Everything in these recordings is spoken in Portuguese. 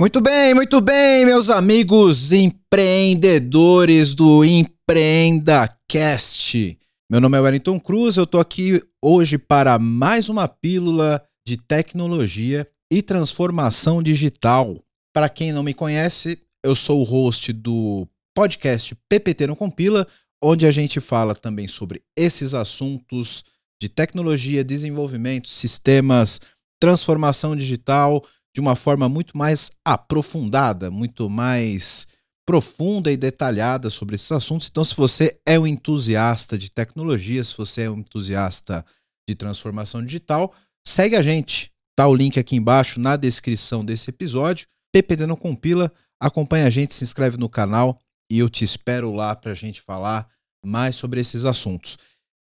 Muito bem, muito bem, meus amigos empreendedores do Empreenda Cast. Meu nome é Wellington Cruz, eu tô aqui hoje para mais uma pílula de tecnologia e transformação digital. Para quem não me conhece, eu sou o host do podcast PPT no Compila, onde a gente fala também sobre esses assuntos de tecnologia, desenvolvimento, sistemas, transformação digital de uma forma muito mais aprofundada, muito mais profunda e detalhada sobre esses assuntos. Então, se você é um entusiasta de tecnologia, se você é um entusiasta de transformação digital, segue a gente. Tá o link aqui embaixo na descrição desse episódio. PPT não compila, acompanha a gente, se inscreve no canal e eu te espero lá para a gente falar mais sobre esses assuntos.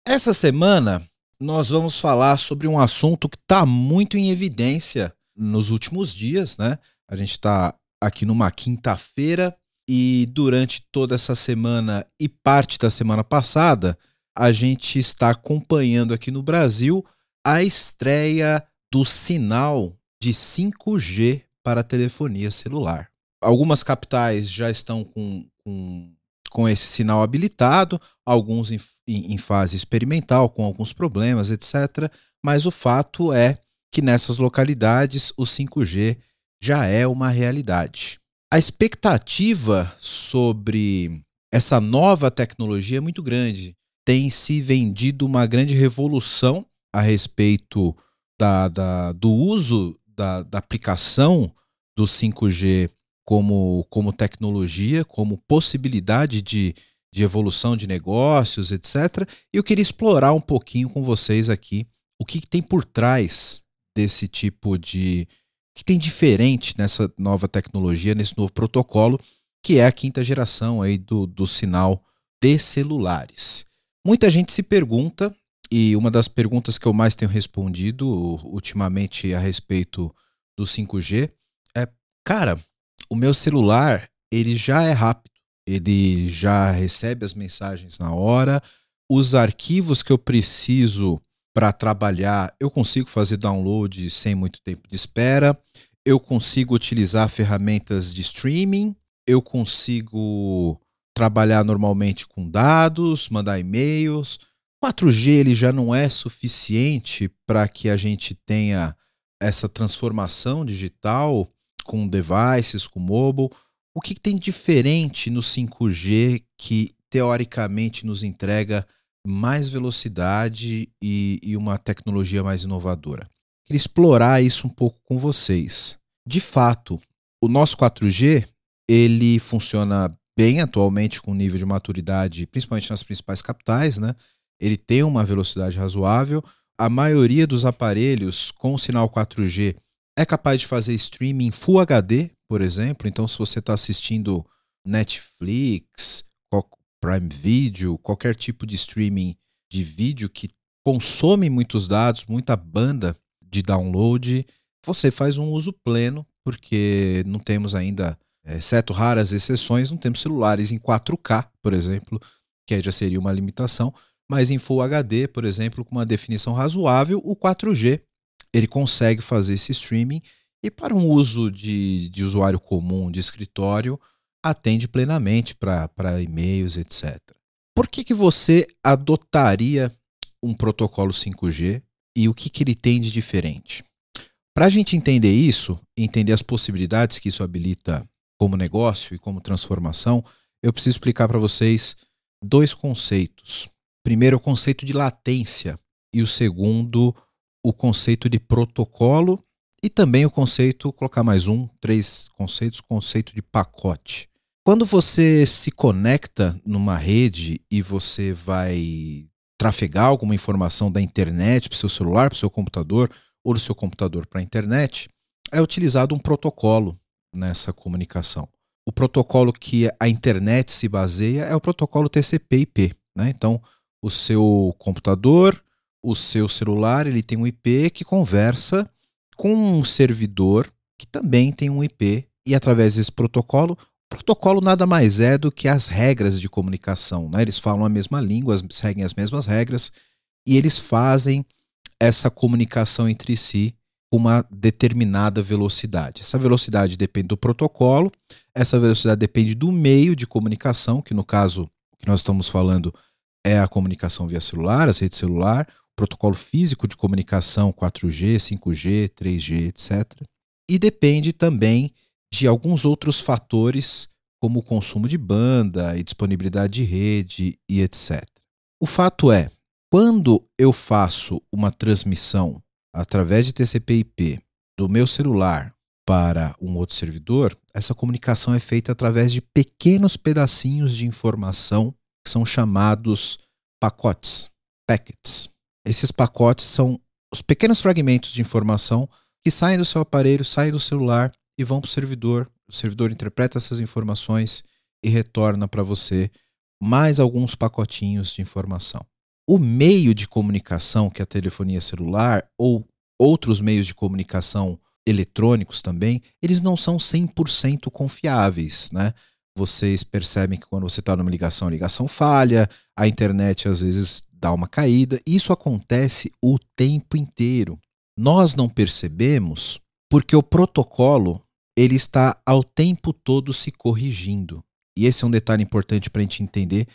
Essa semana nós vamos falar sobre um assunto que está muito em evidência nos últimos dias, né? A gente está aqui numa quinta-feira e durante toda essa semana e parte da semana passada, a gente está acompanhando aqui no Brasil a estreia do sinal de 5G para telefonia celular. Algumas capitais já estão com, com, com esse sinal habilitado, alguns em, em fase experimental, com alguns problemas, etc. Mas o fato é que nessas localidades o 5G já é uma realidade. A expectativa sobre essa nova tecnologia é muito grande. Tem se vendido uma grande revolução a respeito da, da do uso da, da aplicação do 5G como, como tecnologia, como possibilidade de, de evolução de negócios, etc. E eu queria explorar um pouquinho com vocês aqui o que, que tem por trás desse tipo de. que tem diferente nessa nova tecnologia, nesse novo protocolo, que é a quinta geração aí do, do sinal de celulares. Muita gente se pergunta, e uma das perguntas que eu mais tenho respondido ultimamente a respeito do 5G é: cara, o meu celular ele já é rápido, ele já recebe as mensagens na hora, os arquivos que eu preciso para trabalhar, eu consigo fazer download sem muito tempo de espera, eu consigo utilizar ferramentas de streaming, eu consigo trabalhar normalmente com dados, mandar e-mails. 4G ele já não é suficiente para que a gente tenha essa transformação digital com devices, com mobile. O que, que tem diferente no 5G que teoricamente nos entrega mais velocidade e, e uma tecnologia mais inovadora. Queria explorar isso um pouco com vocês. De fato, o nosso 4G ele funciona bem atualmente com nível de maturidade, principalmente nas principais capitais, né? Ele tem uma velocidade razoável. A maioria dos aparelhos com sinal 4G é capaz de fazer streaming Full HD, por exemplo. Então, se você está assistindo Netflix, Prime Video, qualquer tipo de streaming de vídeo que consome muitos dados, muita banda de download, você faz um uso pleno, porque não temos ainda, exceto raras exceções, não temos celulares em 4K, por exemplo, que já seria uma limitação, mas em Full HD, por exemplo, com uma definição razoável, o 4G ele consegue fazer esse streaming e para um uso de, de usuário comum de escritório, atende plenamente para e-mails, etc. Por que, que você adotaria um protocolo 5G e o que, que ele tem de diferente? Para a gente entender isso, entender as possibilidades que isso habilita como negócio e como transformação, eu preciso explicar para vocês dois conceitos. Primeiro, o conceito de latência e o segundo, o conceito de protocolo e também o conceito, colocar mais um, três conceitos, conceito de pacote. Quando você se conecta numa rede e você vai trafegar alguma informação da internet para o seu celular, para o seu computador, ou do seu computador para a internet, é utilizado um protocolo nessa comunicação. O protocolo que a internet se baseia é o protocolo TCP/IP. Né? Então, o seu computador, o seu celular, ele tem um IP que conversa com um servidor que também tem um IP e através desse protocolo Protocolo nada mais é do que as regras de comunicação. Né? Eles falam a mesma língua, seguem as mesmas regras e eles fazem essa comunicação entre si uma determinada velocidade. Essa velocidade depende do protocolo, essa velocidade depende do meio de comunicação, que no caso que nós estamos falando é a comunicação via celular, as redes celular, o protocolo físico de comunicação 4G, 5G, 3G, etc. E depende também de alguns outros fatores, como o consumo de banda e disponibilidade de rede e etc. O fato é, quando eu faço uma transmissão através de TCP/IP do meu celular para um outro servidor, essa comunicação é feita através de pequenos pedacinhos de informação que são chamados pacotes, packets. Esses pacotes são os pequenos fragmentos de informação que saem do seu aparelho, saem do celular e vão para o servidor. O servidor interpreta essas informações e retorna para você mais alguns pacotinhos de informação o meio de comunicação que é a telefonia celular ou outros meios de comunicação eletrônicos também, eles não são 100% confiáveis, né? Vocês percebem que quando você está numa ligação, a ligação falha, a internet às vezes dá uma caída. Isso acontece o tempo inteiro. Nós não percebemos porque o protocolo ele está ao tempo todo se corrigindo. E esse é um detalhe importante para a gente entender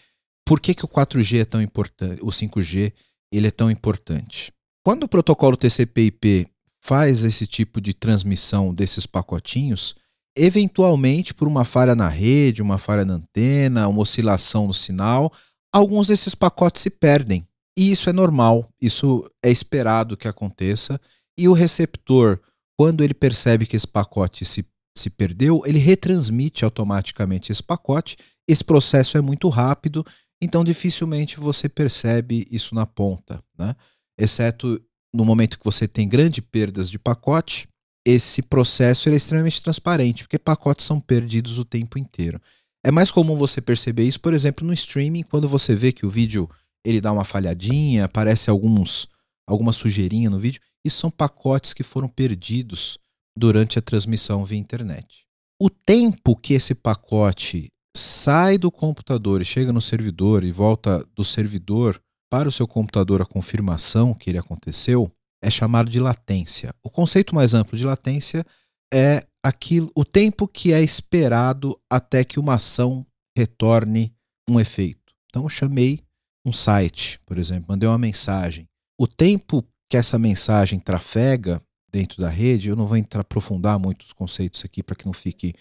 por que, que o 4G é tão importante, o 5G ele é tão importante? Quando o protocolo TCP/IP faz esse tipo de transmissão desses pacotinhos, eventualmente por uma falha na rede, uma falha na antena, uma oscilação no sinal, alguns desses pacotes se perdem. E isso é normal, isso é esperado que aconteça. E o receptor, quando ele percebe que esse pacote se, se perdeu, ele retransmite automaticamente esse pacote. Esse processo é muito rápido então dificilmente você percebe isso na ponta, né? exceto no momento que você tem grandes perdas de pacote, esse processo é extremamente transparente, porque pacotes são perdidos o tempo inteiro. É mais comum você perceber isso, por exemplo, no streaming, quando você vê que o vídeo ele dá uma falhadinha, aparece alguns alguma sujeirinha no vídeo, isso são pacotes que foram perdidos durante a transmissão via internet. O tempo que esse pacote sai do computador e chega no servidor e volta do servidor para o seu computador a confirmação que ele aconteceu, é chamado de latência. O conceito mais amplo de latência é aquilo, o tempo que é esperado até que uma ação retorne um efeito. Então eu chamei um site, por exemplo, mandei uma mensagem. O tempo que essa mensagem trafega dentro da rede, eu não vou entrar aprofundar muito os conceitos aqui para que não fique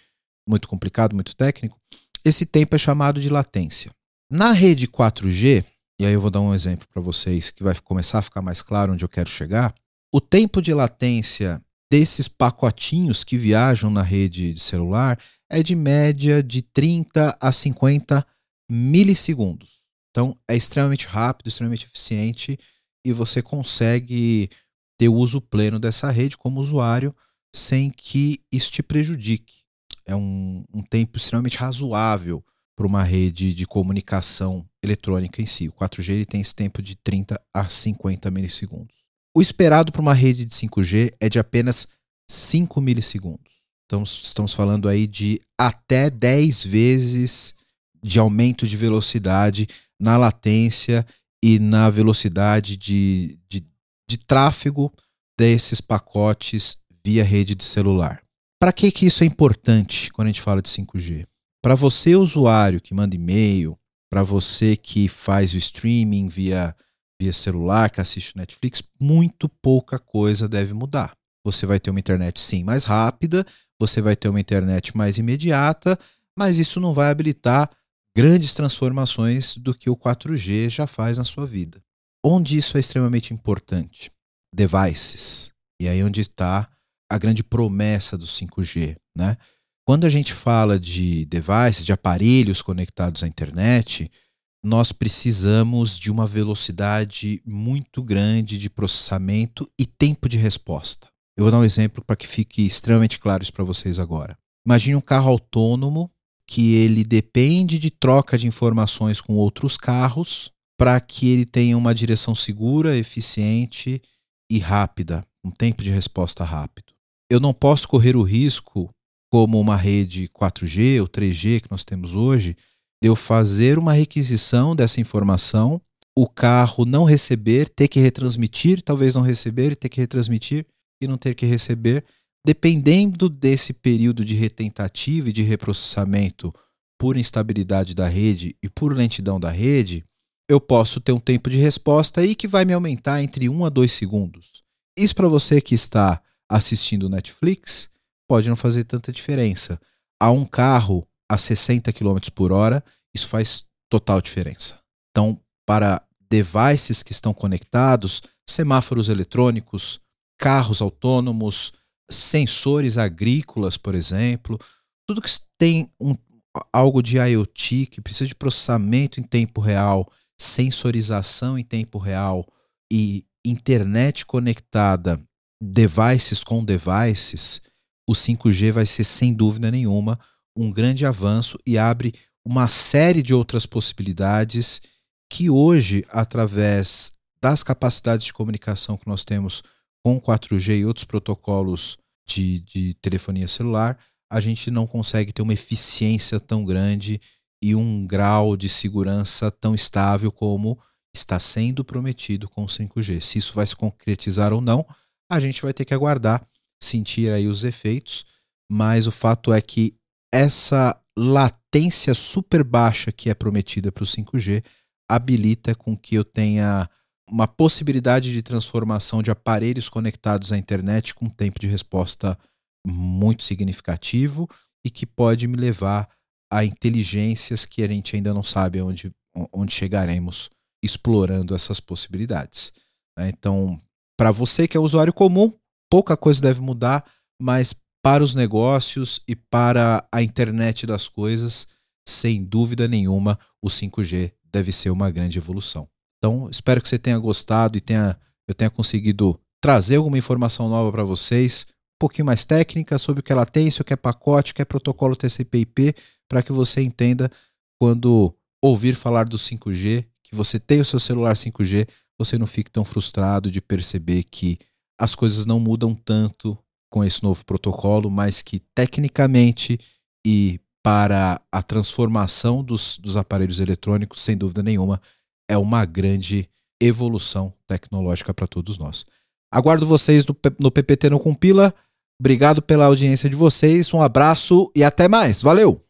muito complicado, muito técnico, esse tempo é chamado de latência. Na rede 4G, e aí eu vou dar um exemplo para vocês que vai começar a ficar mais claro onde eu quero chegar. O tempo de latência desses pacotinhos que viajam na rede de celular é de média de 30 a 50 milissegundos. Então é extremamente rápido, extremamente eficiente e você consegue ter o uso pleno dessa rede como usuário sem que isso te prejudique é um, um tempo extremamente razoável para uma rede de comunicação eletrônica em si. O 4G ele tem esse tempo de 30 a 50 milissegundos. O esperado para uma rede de 5G é de apenas 5 milissegundos. Então, estamos falando aí de até 10 vezes de aumento de velocidade na latência e na velocidade de, de, de tráfego desses pacotes via rede de celular. Para que, que isso é importante quando a gente fala de 5G? Para você, usuário que manda e-mail, para você que faz o streaming via, via celular, que assiste Netflix, muito pouca coisa deve mudar. Você vai ter uma internet sim mais rápida, você vai ter uma internet mais imediata, mas isso não vai habilitar grandes transformações do que o 4G já faz na sua vida. Onde isso é extremamente importante? Devices. E aí onde está a grande promessa do 5G, né? Quando a gente fala de devices, de aparelhos conectados à internet, nós precisamos de uma velocidade muito grande de processamento e tempo de resposta. Eu vou dar um exemplo para que fique extremamente claro isso para vocês agora. Imagine um carro autônomo que ele depende de troca de informações com outros carros para que ele tenha uma direção segura, eficiente e rápida, um tempo de resposta rápido eu não posso correr o risco, como uma rede 4G ou 3G que nós temos hoje, de eu fazer uma requisição dessa informação, o carro não receber, ter que retransmitir, talvez não receber e ter que retransmitir. e não ter que receber. Dependendo desse período de retentativa e de reprocessamento por instabilidade da rede e por lentidão da rede, eu posso ter um tempo de resposta aí que vai me aumentar entre 1 a 2 segundos. Isso para você que está assistindo Netflix pode não fazer tanta diferença. A um carro a 60 km por hora, isso faz total diferença. Então, para devices que estão conectados, semáforos eletrônicos, carros autônomos, sensores agrícolas, por exemplo, tudo que tem um, algo de IoT que precisa de processamento em tempo real, sensorização em tempo real e internet conectada, devices com devices, o 5G vai ser sem dúvida nenhuma um grande avanço e abre uma série de outras possibilidades que hoje, através das capacidades de comunicação que nós temos com 4G e outros protocolos de, de telefonia celular, a gente não consegue ter uma eficiência tão grande e um grau de segurança tão estável como está sendo prometido com o 5G. Se isso vai se concretizar ou não, a gente vai ter que aguardar, sentir aí os efeitos, mas o fato é que essa latência super baixa que é prometida para o 5G habilita com que eu tenha uma possibilidade de transformação de aparelhos conectados à internet com um tempo de resposta muito significativo e que pode me levar a inteligências que a gente ainda não sabe onde, onde chegaremos explorando essas possibilidades. Né? Então, para você que é usuário comum, pouca coisa deve mudar, mas para os negócios e para a internet das coisas, sem dúvida nenhuma, o 5G deve ser uma grande evolução. Então, espero que você tenha gostado e tenha, eu tenha conseguido trazer alguma informação nova para vocês, um pouquinho mais técnica sobre o que ela tem, se o que é pacote, o que é protocolo TCP/IP, para que você entenda quando ouvir falar do 5G, que você tem o seu celular 5G, você não fique tão frustrado de perceber que as coisas não mudam tanto com esse novo protocolo, mas que tecnicamente e para a transformação dos, dos aparelhos eletrônicos, sem dúvida nenhuma, é uma grande evolução tecnológica para todos nós. Aguardo vocês no, no PPT no Compila. Obrigado pela audiência de vocês, um abraço e até mais. Valeu!